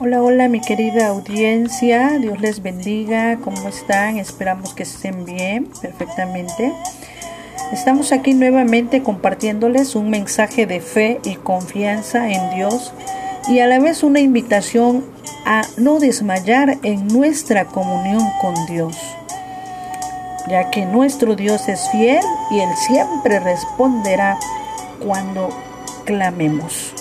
Hola, hola mi querida audiencia, Dios les bendiga, ¿cómo están? Esperamos que estén bien, perfectamente. Estamos aquí nuevamente compartiéndoles un mensaje de fe y confianza en Dios y a la vez una invitación a no desmayar en nuestra comunión con Dios, ya que nuestro Dios es fiel y Él siempre responderá cuando clamemos.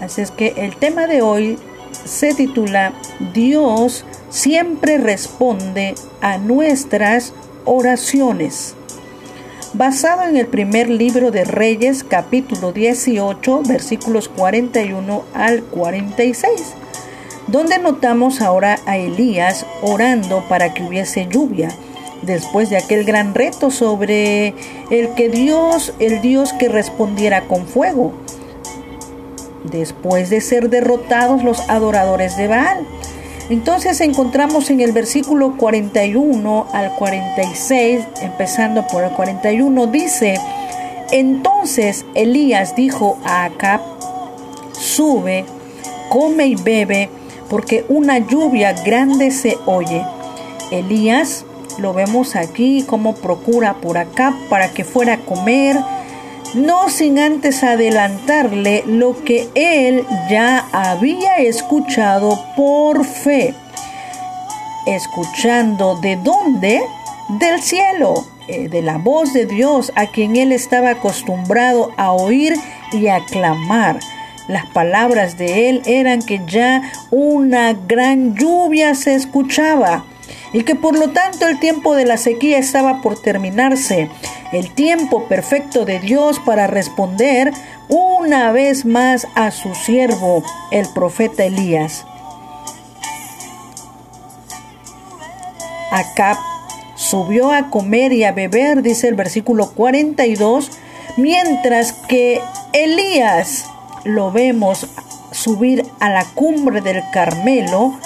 Así es que el tema de hoy se titula Dios siempre responde a nuestras oraciones. Basado en el primer libro de Reyes, capítulo 18, versículos 41 al 46, donde notamos ahora a Elías orando para que hubiese lluvia después de aquel gran reto sobre el que Dios, el Dios que respondiera con fuego después de ser derrotados los adoradores de Baal. Entonces encontramos en el versículo 41 al 46, empezando por el 41, dice, entonces Elías dijo a Acab, sube, come y bebe, porque una lluvia grande se oye. Elías, lo vemos aquí como procura por Acab para que fuera a comer, no sin antes adelantarle lo que él ya había escuchado por fe. Escuchando de dónde? Del cielo, eh, de la voz de Dios a quien él estaba acostumbrado a oír y a clamar. Las palabras de él eran que ya una gran lluvia se escuchaba y que por lo tanto el tiempo de la sequía estaba por terminarse el tiempo perfecto de Dios para responder una vez más a su siervo, el profeta Elías. Acab subió a comer y a beber, dice el versículo 42, mientras que Elías lo vemos subir a la cumbre del Carmelo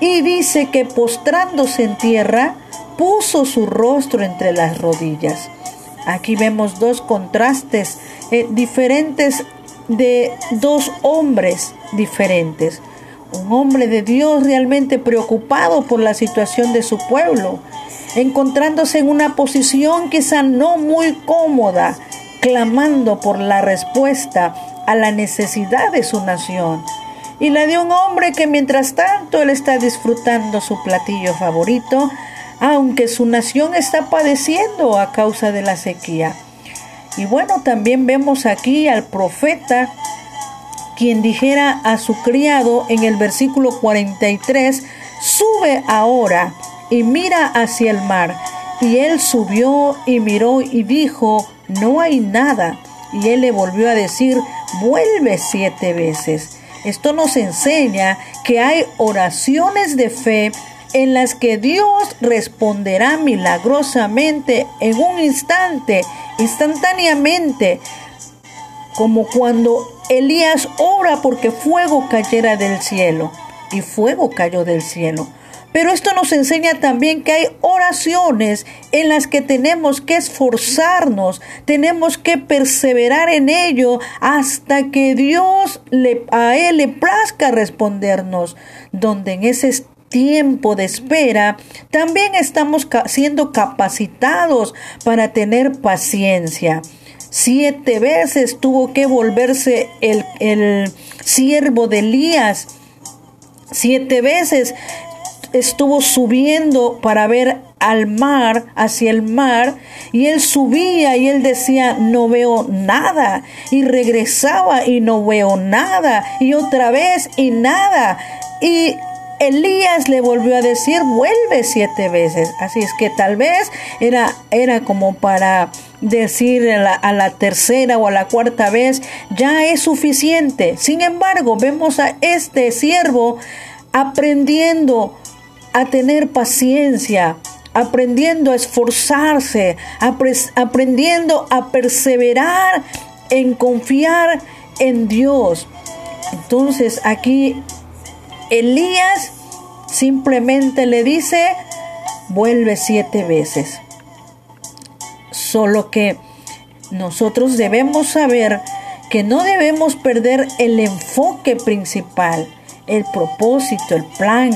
y dice que postrándose en tierra, puso su rostro entre las rodillas. Aquí vemos dos contrastes eh, diferentes de dos hombres diferentes. Un hombre de Dios realmente preocupado por la situación de su pueblo, encontrándose en una posición quizá no muy cómoda, clamando por la respuesta a la necesidad de su nación. Y la de un hombre que mientras tanto él está disfrutando su platillo favorito, aunque su nación está padeciendo a causa de la sequía. Y bueno, también vemos aquí al profeta quien dijera a su criado en el versículo 43, sube ahora y mira hacia el mar. Y él subió y miró y dijo, no hay nada. Y él le volvió a decir, vuelve siete veces. Esto nos enseña que hay oraciones de fe en las que Dios responderá milagrosamente en un instante, instantáneamente, como cuando Elías ora porque fuego cayera del cielo, y fuego cayó del cielo. Pero esto nos enseña también que hay oraciones en las que tenemos que esforzarnos, tenemos que perseverar en ello hasta que Dios le, a Él le plazca respondernos, donde en ese tiempo de espera, también estamos siendo capacitados para tener paciencia. Siete veces tuvo que volverse el, el siervo de Elías. Siete veces estuvo subiendo para ver al mar, hacia el mar, y él subía y él decía, no veo nada, y regresaba y no veo nada, y otra vez y nada, y Elías le volvió a decir, vuelve siete veces. Así es que tal vez era, era como para decir a la, a la, tercera o a la cuarta vez, ya es suficiente. Sin embargo, vemos a este siervo aprendiendo a tener paciencia, aprendiendo a esforzarse, aprendiendo a perseverar en confiar en Dios. Entonces aquí Elías simplemente le dice, vuelve siete veces. Solo que nosotros debemos saber que no debemos perder el enfoque principal. el propósito, el plan,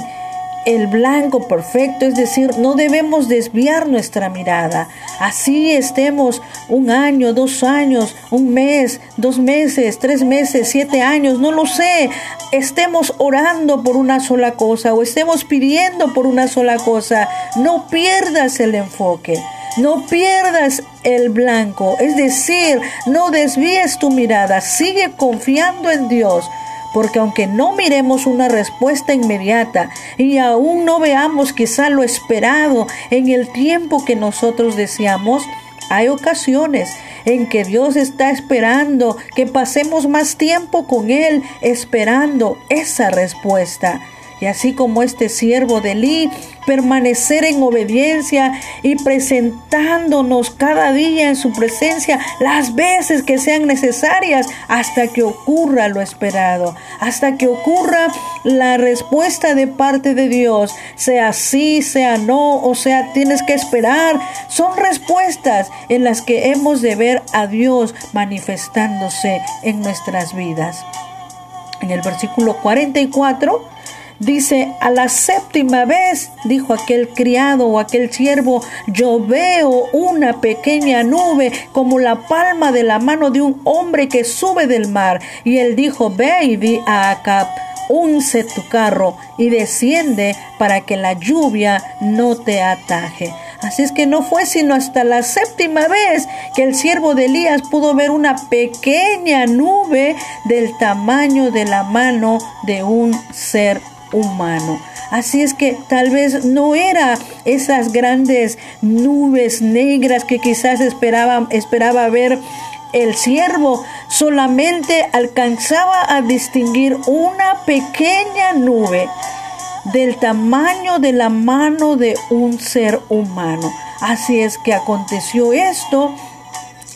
el blanco perfecto, es decir, no debemos desviar nuestra mirada. Así estemos un año, dos años, un mes, dos meses, tres meses, siete años, no lo sé. Estemos orando por una sola cosa o estemos pidiendo por una sola cosa. No pierdas el enfoque. No pierdas el blanco, es decir, no desvíes tu mirada, sigue confiando en Dios porque aunque no miremos una respuesta inmediata y aún no veamos quizá lo esperado en el tiempo que nosotros deseamos, hay ocasiones en que Dios está esperando que pasemos más tiempo con Él esperando esa respuesta. Y así como este siervo de Lee permanecer en obediencia y presentándonos cada día en su presencia las veces que sean necesarias hasta que ocurra lo esperado, hasta que ocurra la respuesta de parte de Dios, sea sí, sea no, o sea tienes que esperar. Son respuestas en las que hemos de ver a Dios manifestándose en nuestras vidas. En el versículo 44 Dice, a la séptima vez, dijo aquel criado o aquel siervo, yo veo una pequeña nube como la palma de la mano de un hombre que sube del mar. Y él dijo, ve y di a Acab, unce tu carro y desciende para que la lluvia no te ataje. Así es que no fue sino hasta la séptima vez que el siervo de Elías pudo ver una pequeña nube del tamaño de la mano de un ser humano. Así es que tal vez no era esas grandes nubes negras que quizás esperaba, esperaba ver el siervo, solamente alcanzaba a distinguir una pequeña nube del tamaño de la mano de un ser humano. Así es que aconteció esto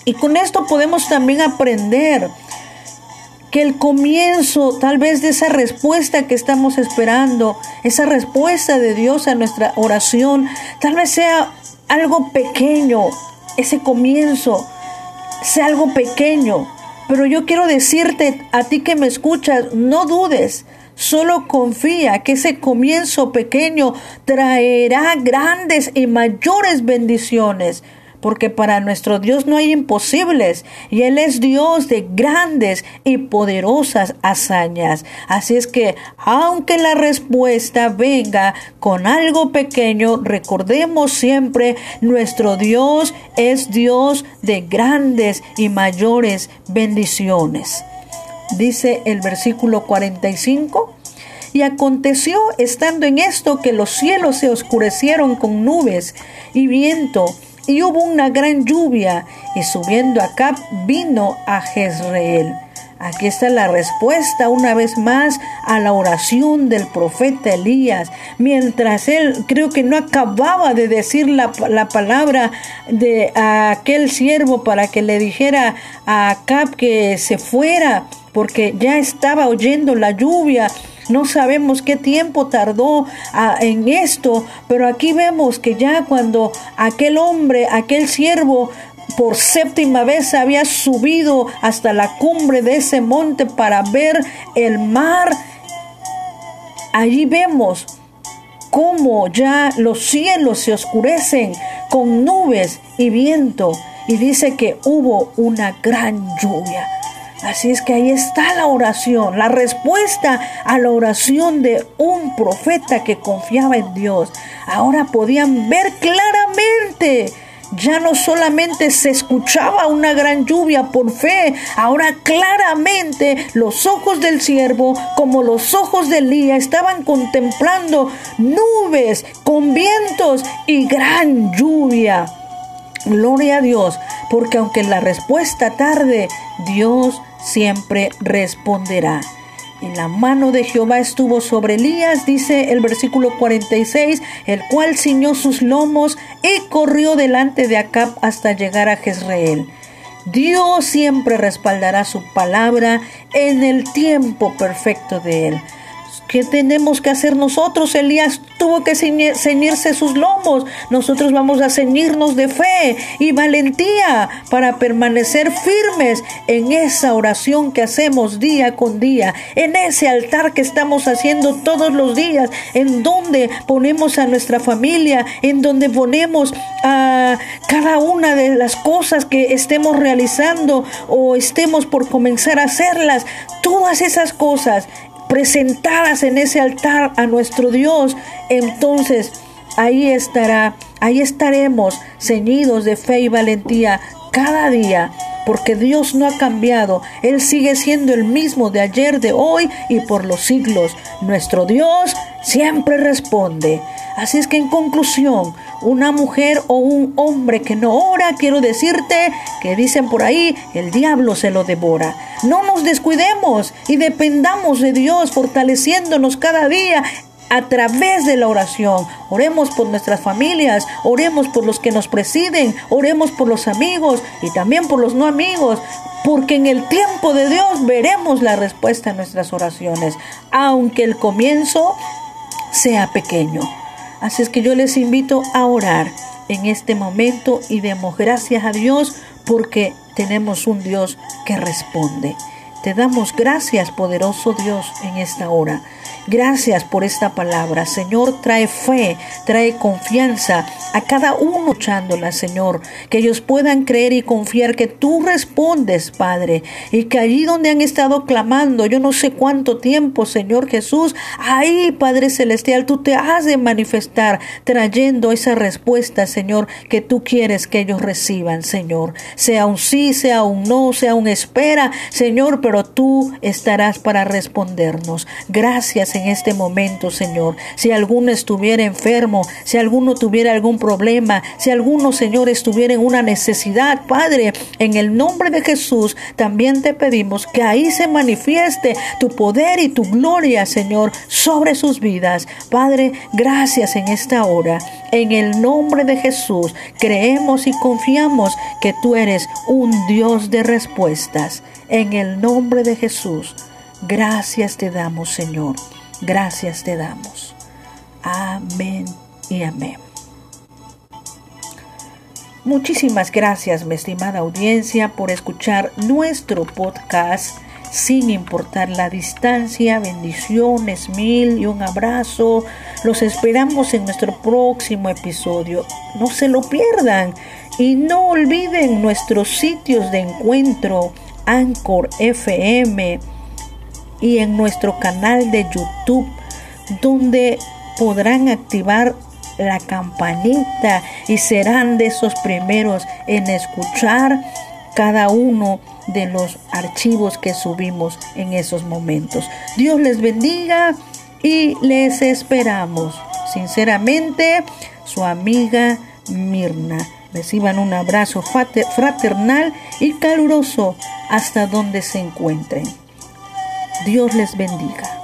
y con esto podemos también aprender que el comienzo tal vez de esa respuesta que estamos esperando, esa respuesta de Dios a nuestra oración, tal vez sea algo pequeño, ese comienzo sea algo pequeño. Pero yo quiero decirte a ti que me escuchas, no dudes, Solo confía que ese comienzo pequeño traerá grandes y mayores bendiciones porque para nuestro Dios no hay imposibles y Él es Dios de grandes y poderosas hazañas. Así es que aunque la respuesta venga con algo pequeño, recordemos siempre nuestro Dios es Dios de grandes y mayores bendiciones. Dice el versículo 45. Y aconteció estando en esto que los cielos se oscurecieron con nubes y viento y hubo una gran lluvia, y subiendo acá vino a Jezreel. Aquí está la respuesta una vez más a la oración del profeta Elías. Mientras él creo que no acababa de decir la, la palabra de aquel siervo para que le dijera a Acab que se fuera porque ya estaba oyendo la lluvia no sabemos qué tiempo tardó en esto, pero aquí vemos que ya cuando aquel hombre, aquel siervo, por séptima vez había subido hasta la cumbre de ese monte para ver el mar, allí vemos cómo ya los cielos se oscurecen con nubes y viento y dice que hubo una gran lluvia. Así es que ahí está la oración, la respuesta a la oración de un profeta que confiaba en Dios. Ahora podían ver claramente. Ya no solamente se escuchaba una gran lluvia por fe, ahora claramente los ojos del siervo, como los ojos de Elías, estaban contemplando nubes con vientos y gran lluvia. Gloria a Dios, porque aunque la respuesta tarde, Dios siempre responderá. Y la mano de Jehová estuvo sobre Elías, dice el versículo 46, el cual ciñó sus lomos y corrió delante de Acab hasta llegar a Jezreel. Dios siempre respaldará su palabra en el tiempo perfecto de él. ¿Qué tenemos que hacer nosotros? Elías tuvo que ceñirse sus lomos. Nosotros vamos a ceñirnos de fe y valentía para permanecer firmes en esa oración que hacemos día con día, en ese altar que estamos haciendo todos los días, en donde ponemos a nuestra familia, en donde ponemos a cada una de las cosas que estemos realizando o estemos por comenzar a hacerlas. Todas esas cosas presentadas en ese altar a nuestro Dios, entonces ahí estará, ahí estaremos ceñidos de fe y valentía cada día, porque Dios no ha cambiado, Él sigue siendo el mismo de ayer, de hoy y por los siglos. Nuestro Dios siempre responde. Así es que en conclusión, una mujer o un hombre que no ora, quiero decirte que dicen por ahí, el diablo se lo devora. No nos descuidemos y dependamos de Dios, fortaleciéndonos cada día a través de la oración. Oremos por nuestras familias, oremos por los que nos presiden, oremos por los amigos y también por los no amigos, porque en el tiempo de Dios veremos la respuesta a nuestras oraciones, aunque el comienzo sea pequeño. Así es que yo les invito a orar en este momento y demos gracias a Dios porque tenemos un Dios que responde. Te damos gracias, poderoso Dios, en esta hora. Gracias por esta palabra. Señor, trae fe, trae confianza a cada uno echándola, Señor. Que ellos puedan creer y confiar que tú respondes, Padre. Y que allí donde han estado clamando, yo no sé cuánto tiempo, Señor Jesús, ahí, Padre Celestial, tú te has de manifestar trayendo esa respuesta, Señor, que tú quieres que ellos reciban, Señor. Sea un sí, sea un no, sea un espera, Señor, pero tú estarás para respondernos. Gracias, en este momento, Señor. Si alguno estuviera enfermo, si alguno tuviera algún problema, si alguno, Señor, estuviera en una necesidad, Padre, en el nombre de Jesús, también te pedimos que ahí se manifieste tu poder y tu gloria, Señor, sobre sus vidas. Padre, gracias en esta hora. En el nombre de Jesús, creemos y confiamos que tú eres un Dios de respuestas. En el nombre de Jesús, gracias te damos, Señor. Gracias te damos. Amén y amén. Muchísimas gracias, mi estimada audiencia, por escuchar nuestro podcast sin importar la distancia. Bendiciones mil y un abrazo. Los esperamos en nuestro próximo episodio. No se lo pierdan y no olviden nuestros sitios de encuentro Anchor FM y en nuestro canal de YouTube donde podrán activar la campanita y serán de esos primeros en escuchar cada uno de los archivos que subimos en esos momentos. Dios les bendiga y les esperamos. Sinceramente, su amiga Mirna. Reciban un abrazo fraternal y caluroso hasta donde se encuentren. Dios les bendiga.